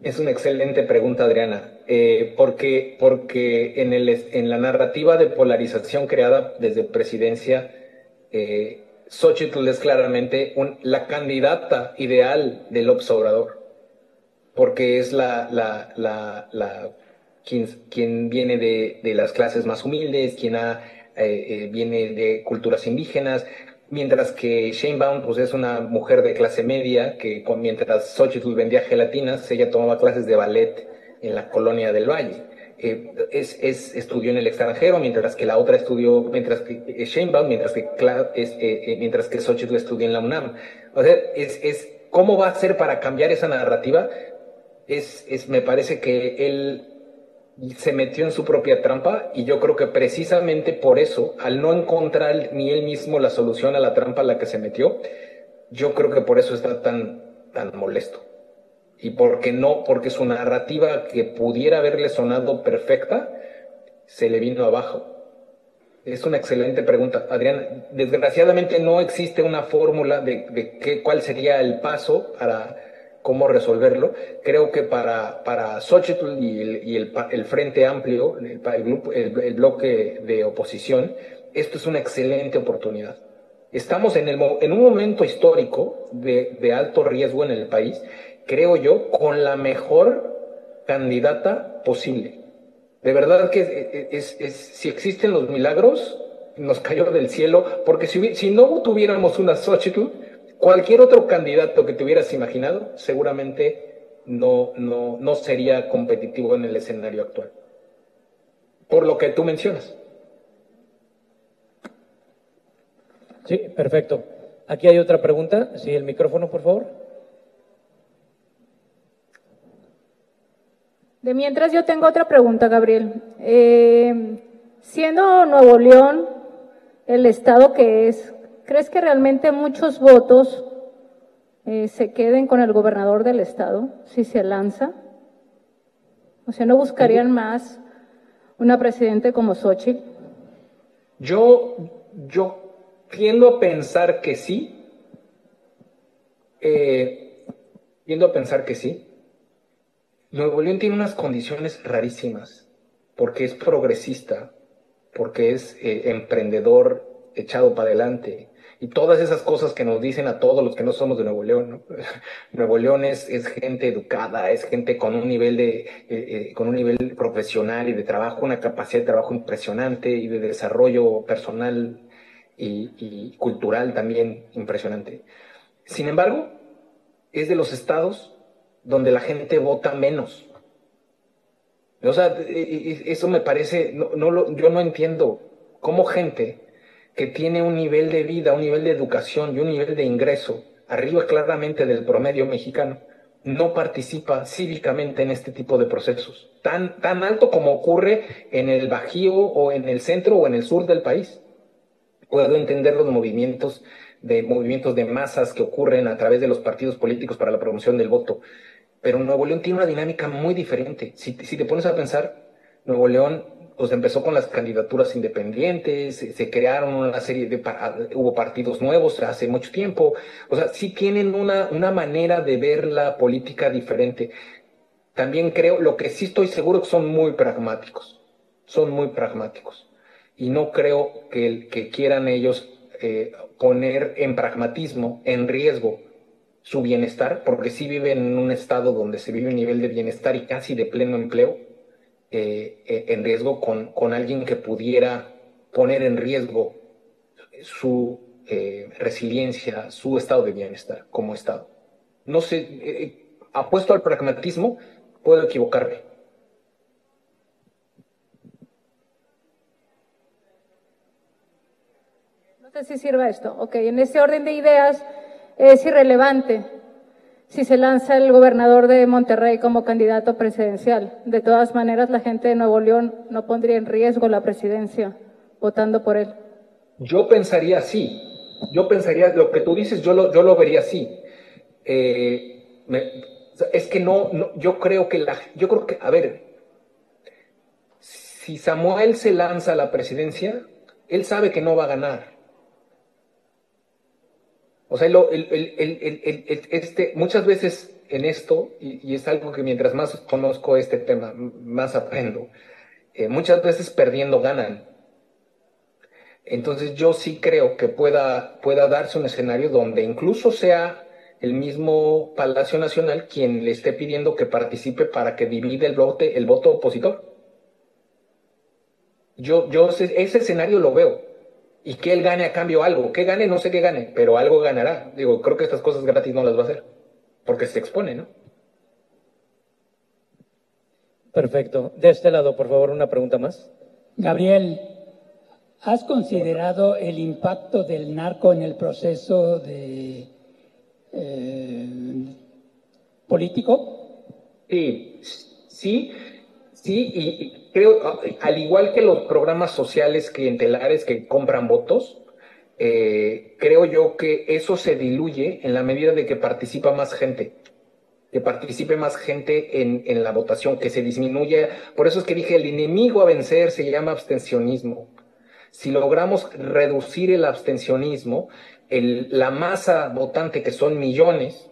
Es una excelente pregunta, Adriana, eh, porque, porque en, el, en la narrativa de polarización creada desde presidencia, eh, Xochitl es claramente la candidata ideal del observador, porque es la, la, la, la quien, viene de, las clases más humildes, quien ha, eh, eh, viene de culturas indígenas, mientras que Shane Baum pues, es una mujer de clase media que mientras Xochitl vendía gelatinas, ella tomaba clases de ballet en la colonia del Valle. Eh, es, es, estudió en el extranjero, mientras que la otra estudió, mientras que Shane Baum, mientras que, es, mientras que Xochitl estudió en la UNAM. O sea, es, es, ¿cómo va a ser para cambiar esa narrativa? Es, es, me parece que él se metió en su propia trampa y yo creo que precisamente por eso, al no encontrar ni él mismo la solución a la trampa a la que se metió, yo creo que por eso está tan, tan molesto. Y porque no, porque su narrativa que pudiera haberle sonado perfecta, se le vino abajo. Es una excelente pregunta, Adrián. Desgraciadamente no existe una fórmula de, de qué, cuál sería el paso para cómo resolverlo. Creo que para, para Xochitl y el, el, Frente Amplio, el, el, bloque de oposición, esto es una excelente oportunidad. Estamos en, el, en un momento histórico de, de alto riesgo en el país, creo yo, con la mejor candidata posible. De verdad que es, es, si existen los milagros, nos cayó del cielo, porque si, si no tuviéramos una Xochitl, Cualquier otro candidato que te hubieras imaginado seguramente no, no, no sería competitivo en el escenario actual. Por lo que tú mencionas. Sí, perfecto. Aquí hay otra pregunta. Sí, el micrófono, por favor. De mientras yo tengo otra pregunta, Gabriel. Eh, siendo Nuevo León el estado que es, ¿Crees que realmente muchos votos eh, se queden con el gobernador del estado si se lanza? O sea, ¿no buscarían más una presidente como Xochitl? Yo, yo tiendo a pensar que sí. Eh, tiendo a pensar que sí. Nuevo León tiene unas condiciones rarísimas, porque es progresista, porque es eh, emprendedor echado para adelante, y todas esas cosas que nos dicen a todos los que no somos de Nuevo León. (laughs) Nuevo León es, es, gente educada, es gente con un nivel de eh, eh, con un nivel profesional y de trabajo, una capacidad de trabajo impresionante y de desarrollo personal y, y cultural también impresionante. Sin embargo, es de los estados donde la gente vota menos. O sea, eso me parece, no, no lo, yo no entiendo cómo gente que tiene un nivel de vida, un nivel de educación y un nivel de ingreso arriba claramente del promedio mexicano, no participa cívicamente en este tipo de procesos, tan, tan alto como ocurre en el Bajío o en el centro o en el sur del país. Puedo entender los movimientos de movimientos de masas que ocurren a través de los partidos políticos para la promoción del voto, pero Nuevo León tiene una dinámica muy diferente. Si, si te pones a pensar, Nuevo León pues empezó con las candidaturas independientes, se, crearon una serie de, hubo partidos nuevos hace mucho tiempo, o sea, sí tienen una, una manera de ver la política diferente. También creo, lo que sí estoy seguro que son muy pragmáticos, son muy pragmáticos. Y no creo que, que quieran ellos eh, poner en pragmatismo, en riesgo, su bienestar, porque sí viven en un estado donde se vive un nivel de bienestar y casi de pleno empleo, eh, en riesgo con, con, alguien que pudiera poner en riesgo su eh, resiliencia, su estado de bienestar como Estado. No sé, eh, apuesto al pragmatismo, puedo equivocarme. No sé si sirva esto. Ok, en ese orden de ideas es irrelevante si se lanza el gobernador de Monterrey como candidato presidencial. De todas maneras, la gente de Nuevo León no pondría en riesgo la presidencia votando por él. Yo pensaría así. Yo pensaría, lo que tú dices, yo lo, yo lo vería así. Eh, es que no, no, yo creo que la, yo creo que, a ver, si Samuel se lanza a la presidencia, él sabe que no va a ganar. O sea, este, muchas veces en esto, y, es algo que mientras más conozco este tema, más aprendo, eh, muchas veces perdiendo ganan. Entonces yo sí creo que pueda, pueda darse un escenario donde incluso sea el mismo Palacio Nacional quien le esté pidiendo que participe para que divide el el voto opositor. Yo, yo ese escenario lo veo y que él gane a cambio algo. Que gane, no sé qué gane, pero algo ganará. Digo, creo que estas cosas gratis no las va a hacer, porque se expone, ¿no? Perfecto. De este lado, por favor, una pregunta más. Gabriel, ¿has considerado el impacto del narco en el proceso de eh, político? Sí, sí, sí, y creo, al igual que los programas sociales clientelares que compran votos, eh, creo yo que eso se diluye en la medida de que participa más gente, que participe más gente en, en la votación, que se disminuye. Por eso es que dije, el enemigo a vencer se llama abstencionismo. Si logramos reducir el abstencionismo, el, la masa votante, que son millones,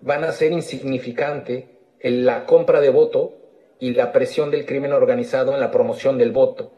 van a ser insignificante en la compra de voto y la presión del crimen organizado en la promoción del voto.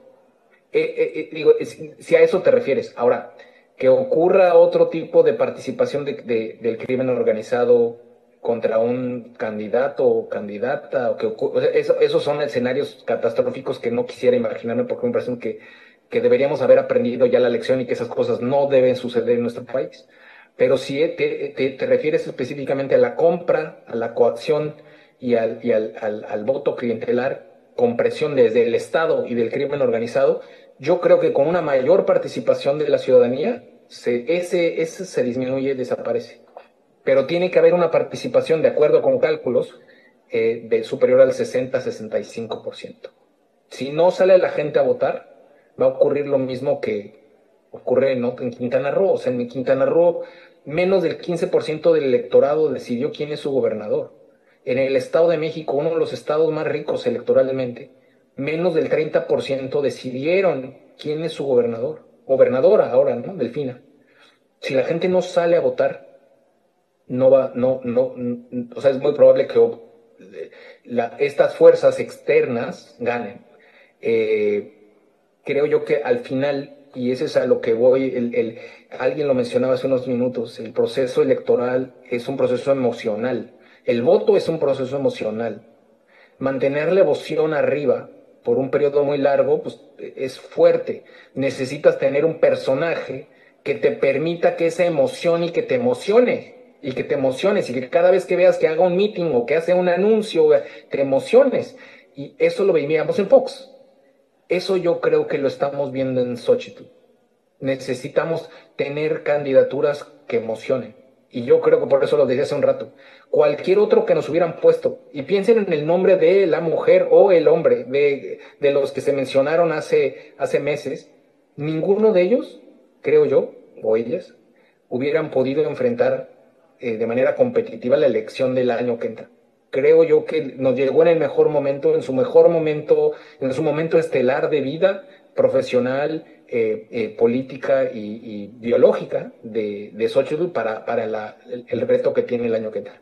Eh, eh, eh, digo, si a eso te refieres. Ahora, que ocurra otro tipo de participación del crimen organizado contra un candidato o candidata, o que eso, esos son escenarios catastróficos que no quisiera imaginarme porque me parece que, que deberíamos haber aprendido ya la lección y que esas cosas no deben suceder en nuestro país. Pero si te, te refieres específicamente a la compra, a la coacción, y al, voto clientelar con presión desde el Estado y del crimen organizado, yo creo que con una mayor participación de la ciudadanía, se, ese, se disminuye, desaparece. Pero tiene que haber una participación, de acuerdo con cálculos, eh, de superior al 60-65%. Si no sale la gente a votar, va a ocurrir lo mismo que ocurre ¿no? en Quintana Roo. O sea, en Quintana Roo, menos del 15% del electorado decidió quién es su gobernador en el Estado de México, uno de los estados más ricos electoralmente, menos del 30% decidieron quién es su gobernador, gobernadora ahora, ¿no? Delfina. Si la gente no sale a votar, no va, no, no, o sea, es muy probable que estas fuerzas externas ganen. Eh, creo yo que al final, y ese es a lo que voy, el, alguien lo mencionaba hace unos minutos, el proceso electoral es un proceso emocional el voto es un proceso emocional. Mantener la emoción arriba por un periodo muy largo pues, es fuerte. Necesitas tener un personaje que te permita que esa emoción y que te emocione y que te emociones y que cada vez que veas que haga un meeting o que hace un anuncio te emociones. Y eso lo veíamos en Fox. Eso yo creo que lo estamos viendo en Xochitl. Necesitamos tener candidaturas que emocionen. Y yo creo que por eso lo dije hace un rato. Cualquier otro que nos hubieran puesto, y piensen en el nombre de la mujer o el hombre, de, de los que se mencionaron hace, hace meses, ninguno de ellos, creo yo, o ellas, hubieran podido enfrentar eh, de manera competitiva la elección del año que entra. Creo yo que nos llegó en el mejor momento, en su mejor momento, en su momento estelar de vida profesional, eh, eh, política y, biológica de, de Xochitl para, para el, el reto que tiene el año que entra.